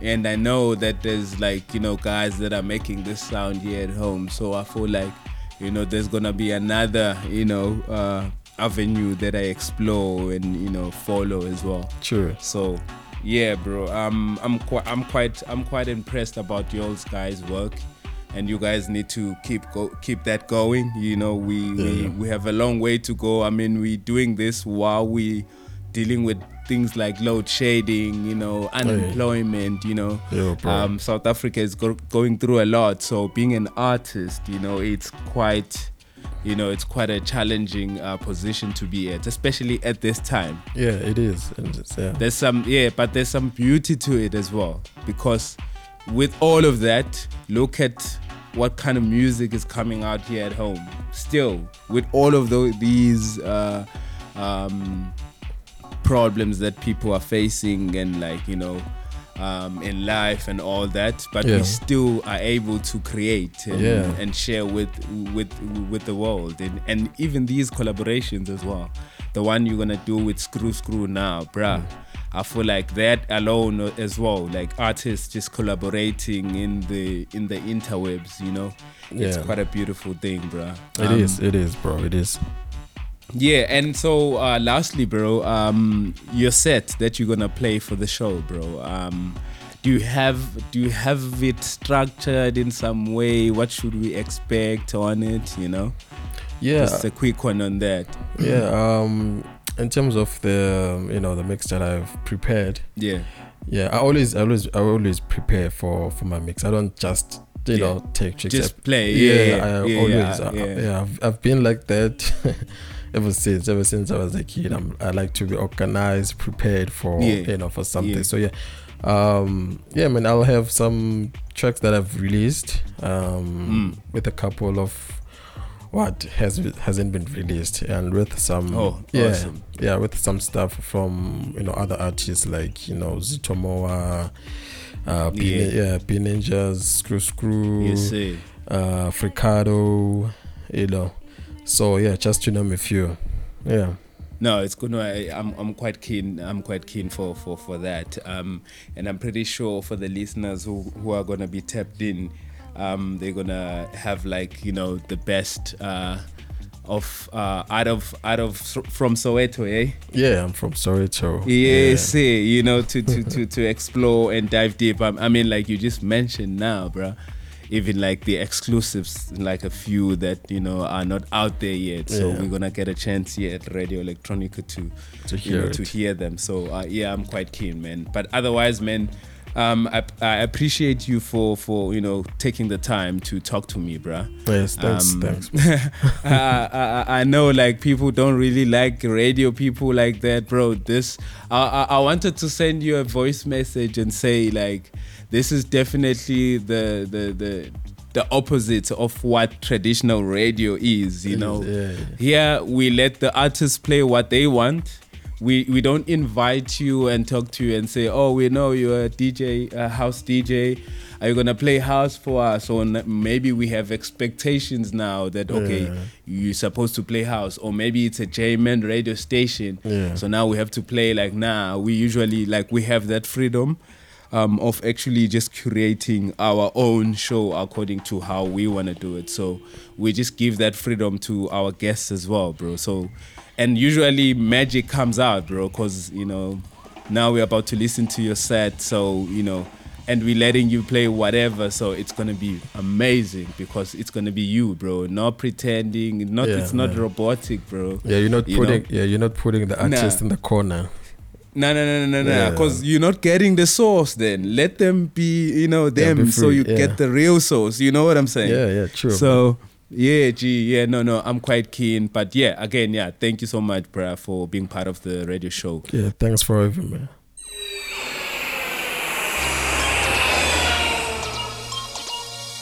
And I know that there's like, you know, guys that are making this sound here at home. So I feel like, you know, there's going to be another, you know, uh, avenue that I explore and, you know, follow as well. Sure. So yeah, bro. Um, I'm quite, I'm quite, I'm quite impressed about y'all's guys' work, and you guys need to keep go, keep that going. You know, we we, Yeah. we have a long way to go. I mean, we're doing this while we dealing with things like load shedding, you know, unemployment. You know, bro. um, South Africa is go- going through a lot. So being an artist, you know, it's quite. You know, it's quite a challenging uh, position to be at, especially at this time yeah, it is. Yeah. there's some yeah but there's some beauty to it as well because with all of that look at what kind of music is coming out here at home. Still with all of tho- these uh, um, problems that people are facing and like you know um, in life and all that but Yeah. we still are able to create and, Yeah. and share with with with the world. And, and even these collaborations as well. The one you're gonna do with screw screw now bruh i feel like that alone as well like artists just collaborating in the in the interwebs you know it's Yeah. quite a beautiful thing bruh It Um, is. It is, bro. It is. yeah, and so uh, lastly, bro, um, your set that you're gonna play for the show, bro. Um, do you have do you have it structured in some way? What should we expect on it? You know, Yeah, just a quick one on that. yeah. Um, in terms of the you know the mix that I've prepared, Yeah, yeah, I always, I always, I always prepare for for my mix. I don't just you Yeah. know take tricks. just I- play. yeah, Yeah, yeah, I yeah, always, yeah, uh, yeah. I've, I've been like that ever since. Ever since I was a kid, I'm, I like to be organized, prepared for you know for something. So yeah, um, yeah, I mean, I'll have some tracks that I've released um, Mm. with a couple of what has hasn't been released, and with some Oh, yeah, awesome. yeah, with some stuff from you know other artists like you know Zitomoa. Uh, P- Yeah. yeah, P Ninjas, Screw Screw, Yes, uh, Fricado, you know. So yeah, just to name a few. Yeah. No, it's good. No, I, I'm I'm quite keen. I'm quite keen for for for that. Um, and I'm pretty sure for the listeners who who are gonna be tapped in, um, they're gonna have like you know the best uh of uh out of out of from Soweto, eh? Yeah, I'm from Soweto. Yes, eh, you know, to, to, to, to explore and dive deep. Um, I mean, like you just mentioned now, bruh, even like the exclusives, like a few that, you know, are not out there yet. So Yeah. we're going to get a chance here at Radio Electronica to, To you hear know, to hear them. So, uh, yeah, I'm quite keen, man. But otherwise, man, um, I, I appreciate you for, for, you know, taking the time to talk to me, bruh. Yes, thanks, Um, thanks. I, I, I know like people don't really like radio people like that, bro. This I, I I wanted to send you a voice message and say like this is definitely the the the the opposite of what traditional radio is. You know, Yeah, here we let the artists play what they want. We we don't invite you and talk to you and say, oh, we know you're a DJ, a house DJ. Are you gonna play house for us? Or n- maybe we have expectations now that okay, Yeah. you're supposed to play house, or maybe it's a German radio station. Yeah. So now we have to play like nah. We usually like we have that freedom. Um, of actually just curating our own show according to how we want to do it. So we just give that freedom to our guests as well, bro. So, and usually magic comes out, bro, because, you know, now we're about to listen to your set. So, you know, and we're letting you play whatever. So it's going to be amazing because it's going to be you, bro. Not pretending. Not, Yeah, it's not man. robotic, bro. Yeah, you're not You putting know? yeah, you're not putting the artist Nah. in the corner. No, no, no, no, no, no. Because you're not getting the sauce. Then let them be, you know, them, be so you yeah. get the real sauce. You know what I'm saying? Yeah, yeah, true. So yeah, gee, yeah, no, no, I'm quite keen. But yeah, again, yeah, thank you so much, bruh, for being part of the radio show. yeah, thanks for having me.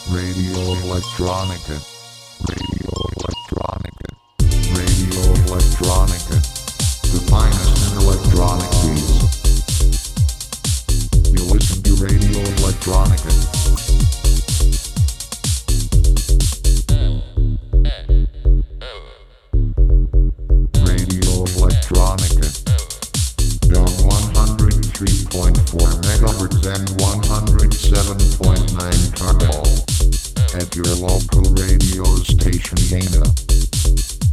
Radio Electronica. Radio Electronica. Radio Electronica. The finest in electronic beats. You listen to Radio Electronica. Megahertz and 107.9 turbo. At your local radio station Dana.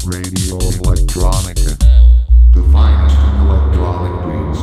Radio Electronica. The finest in electronic beats.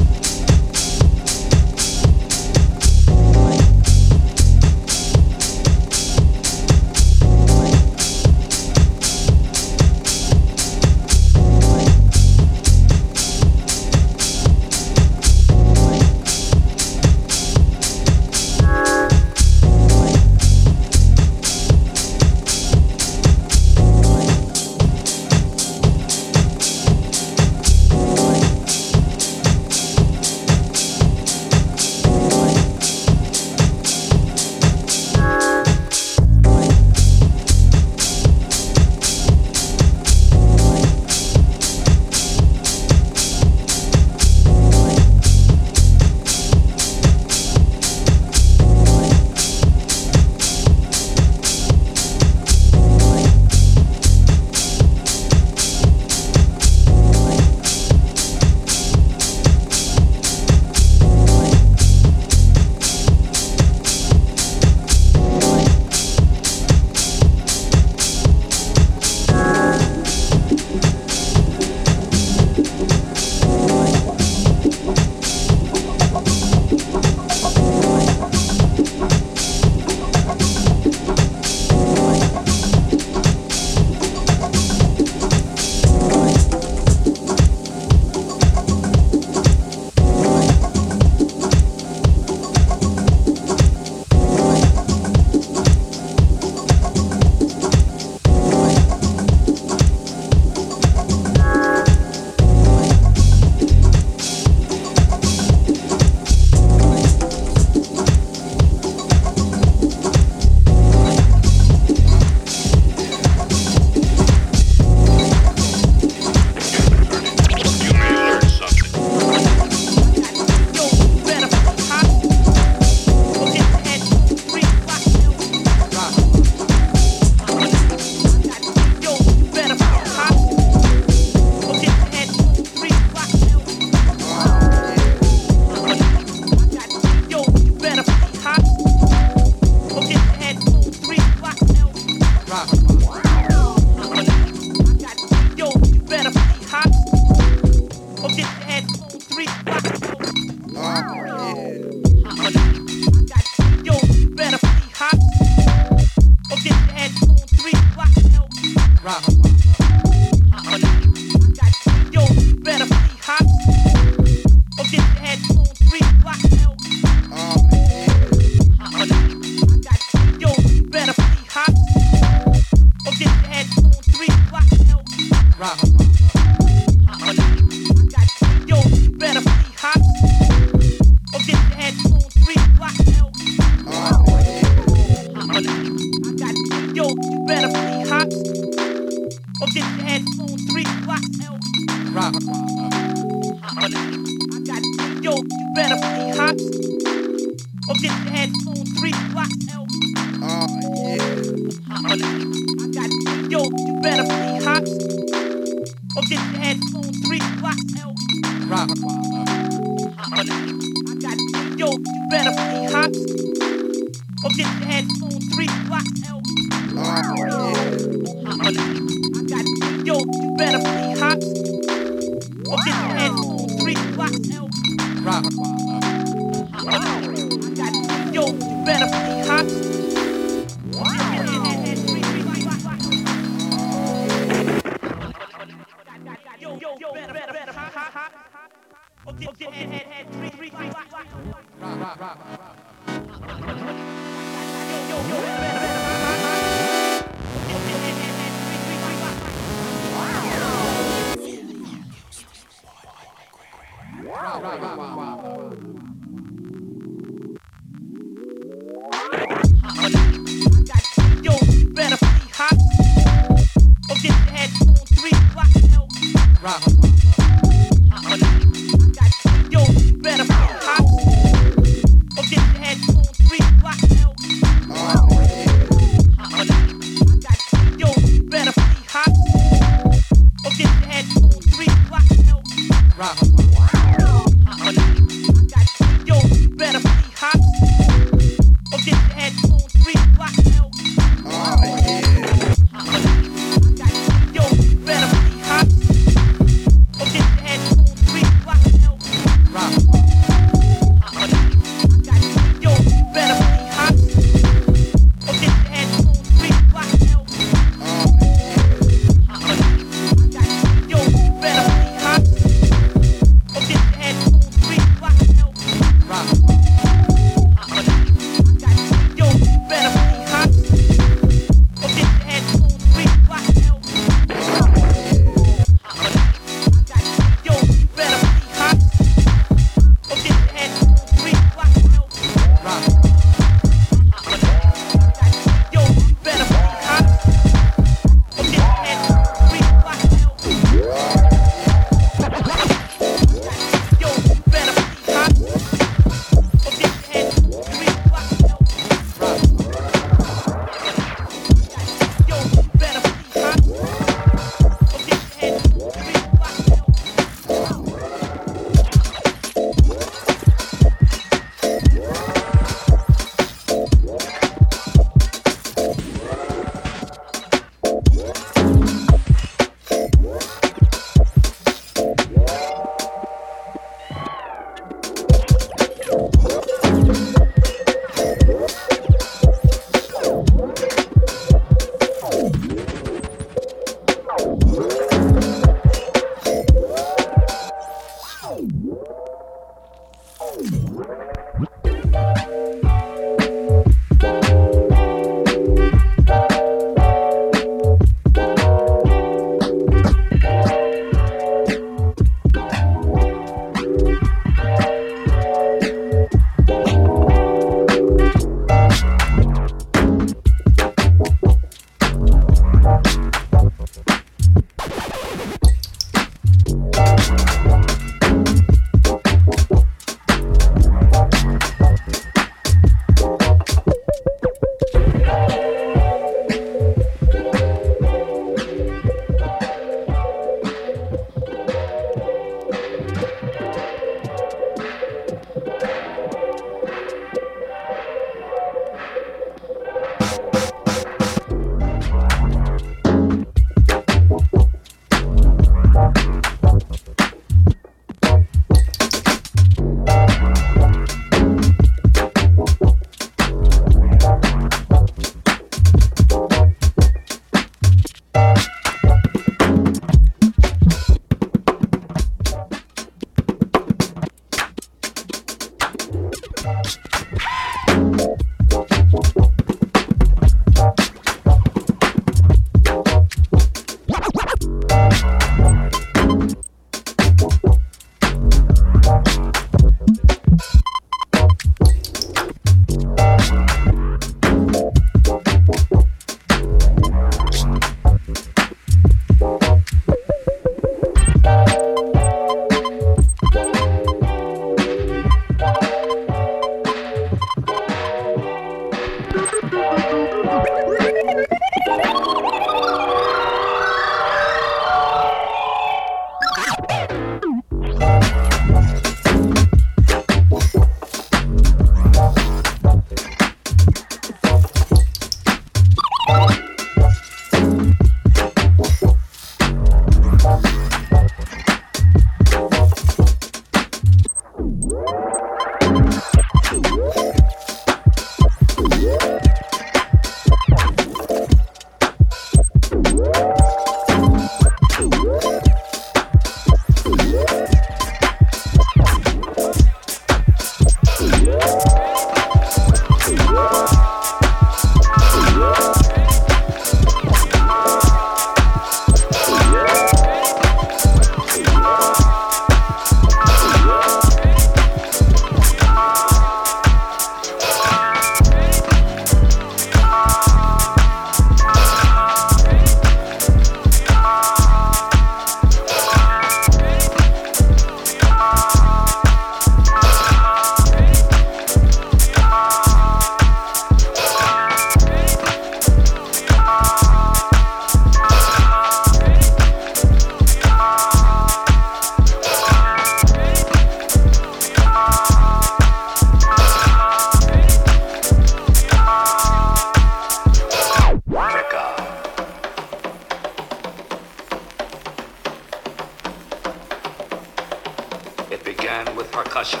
began with percussion.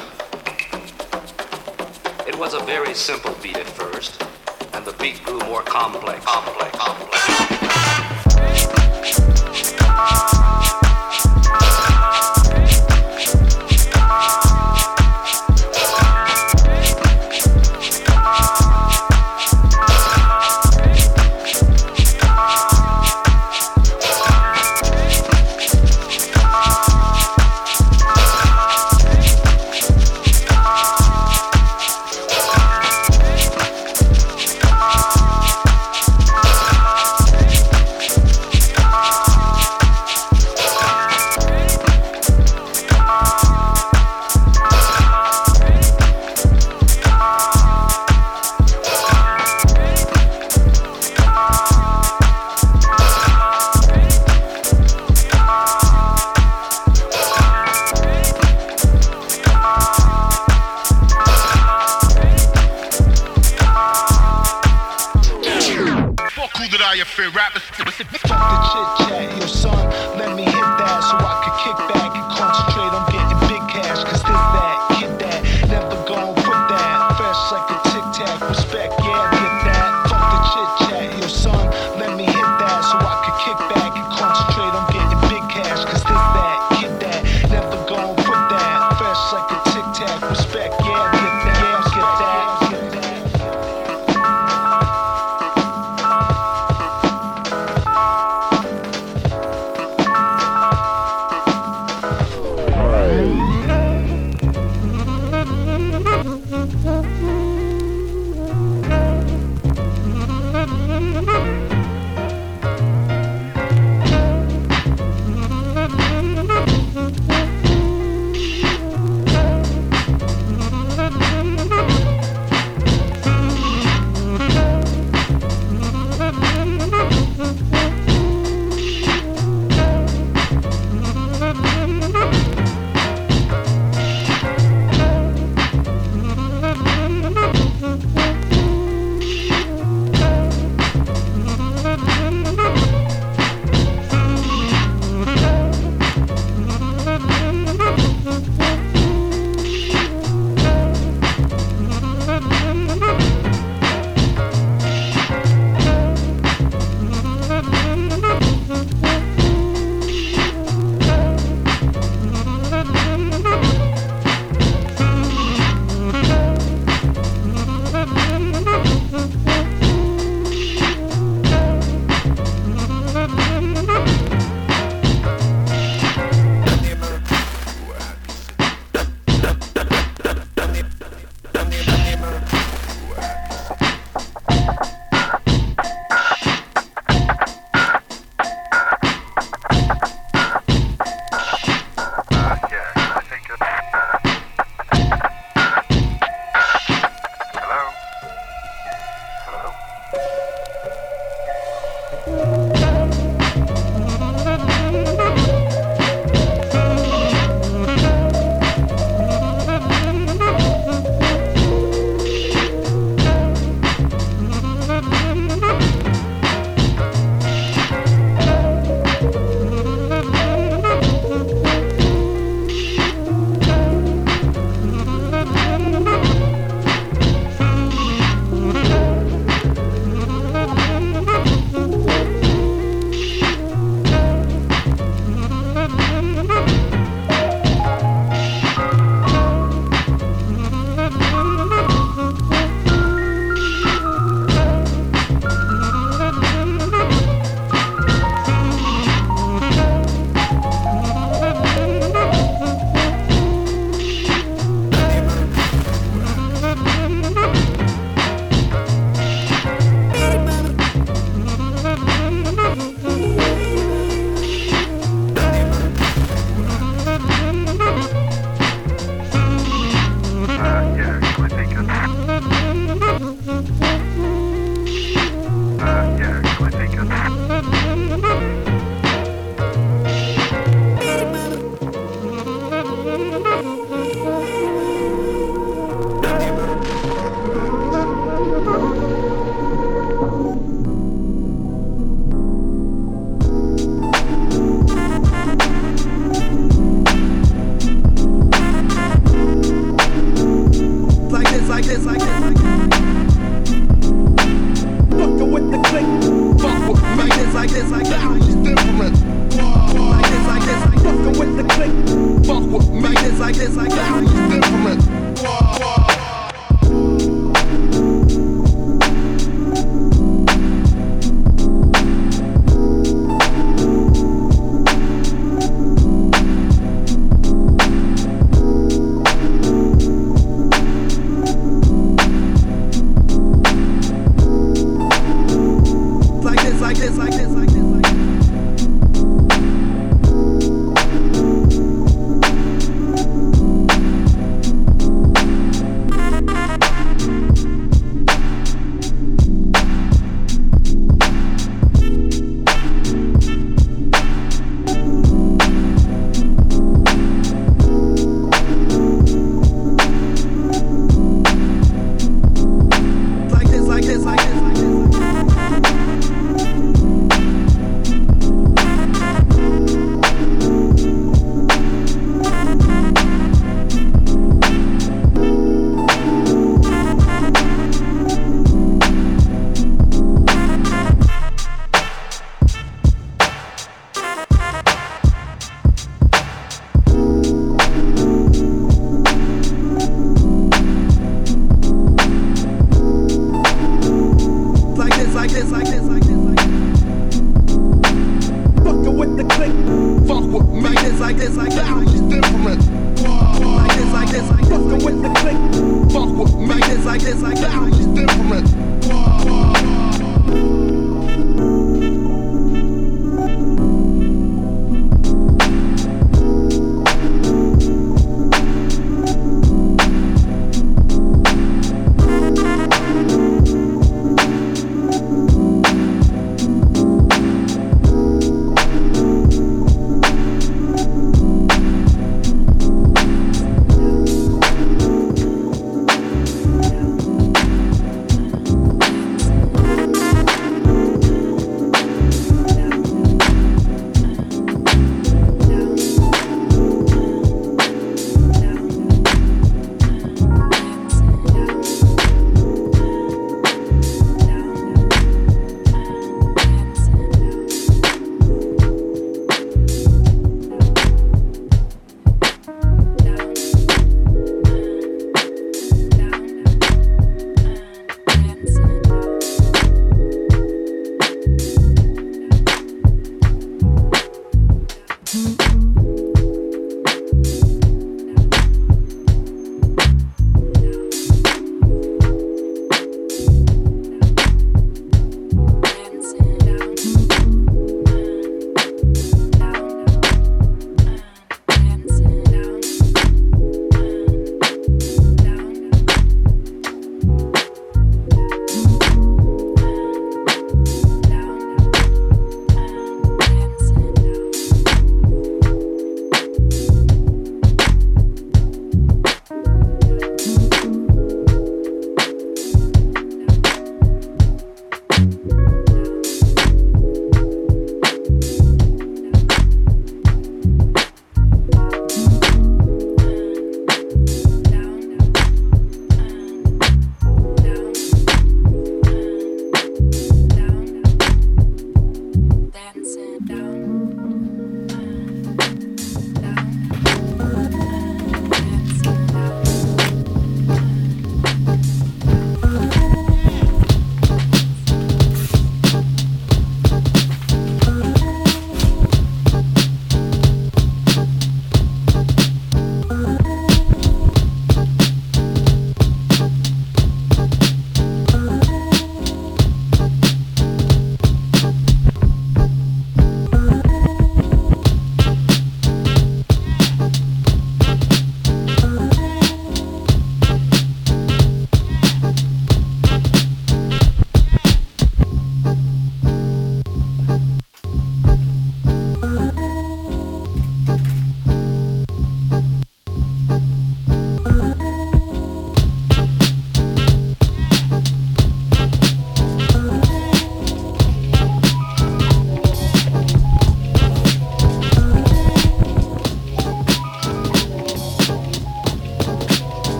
It was a very simple beat at first, and the beat grew more complex. complex, complex.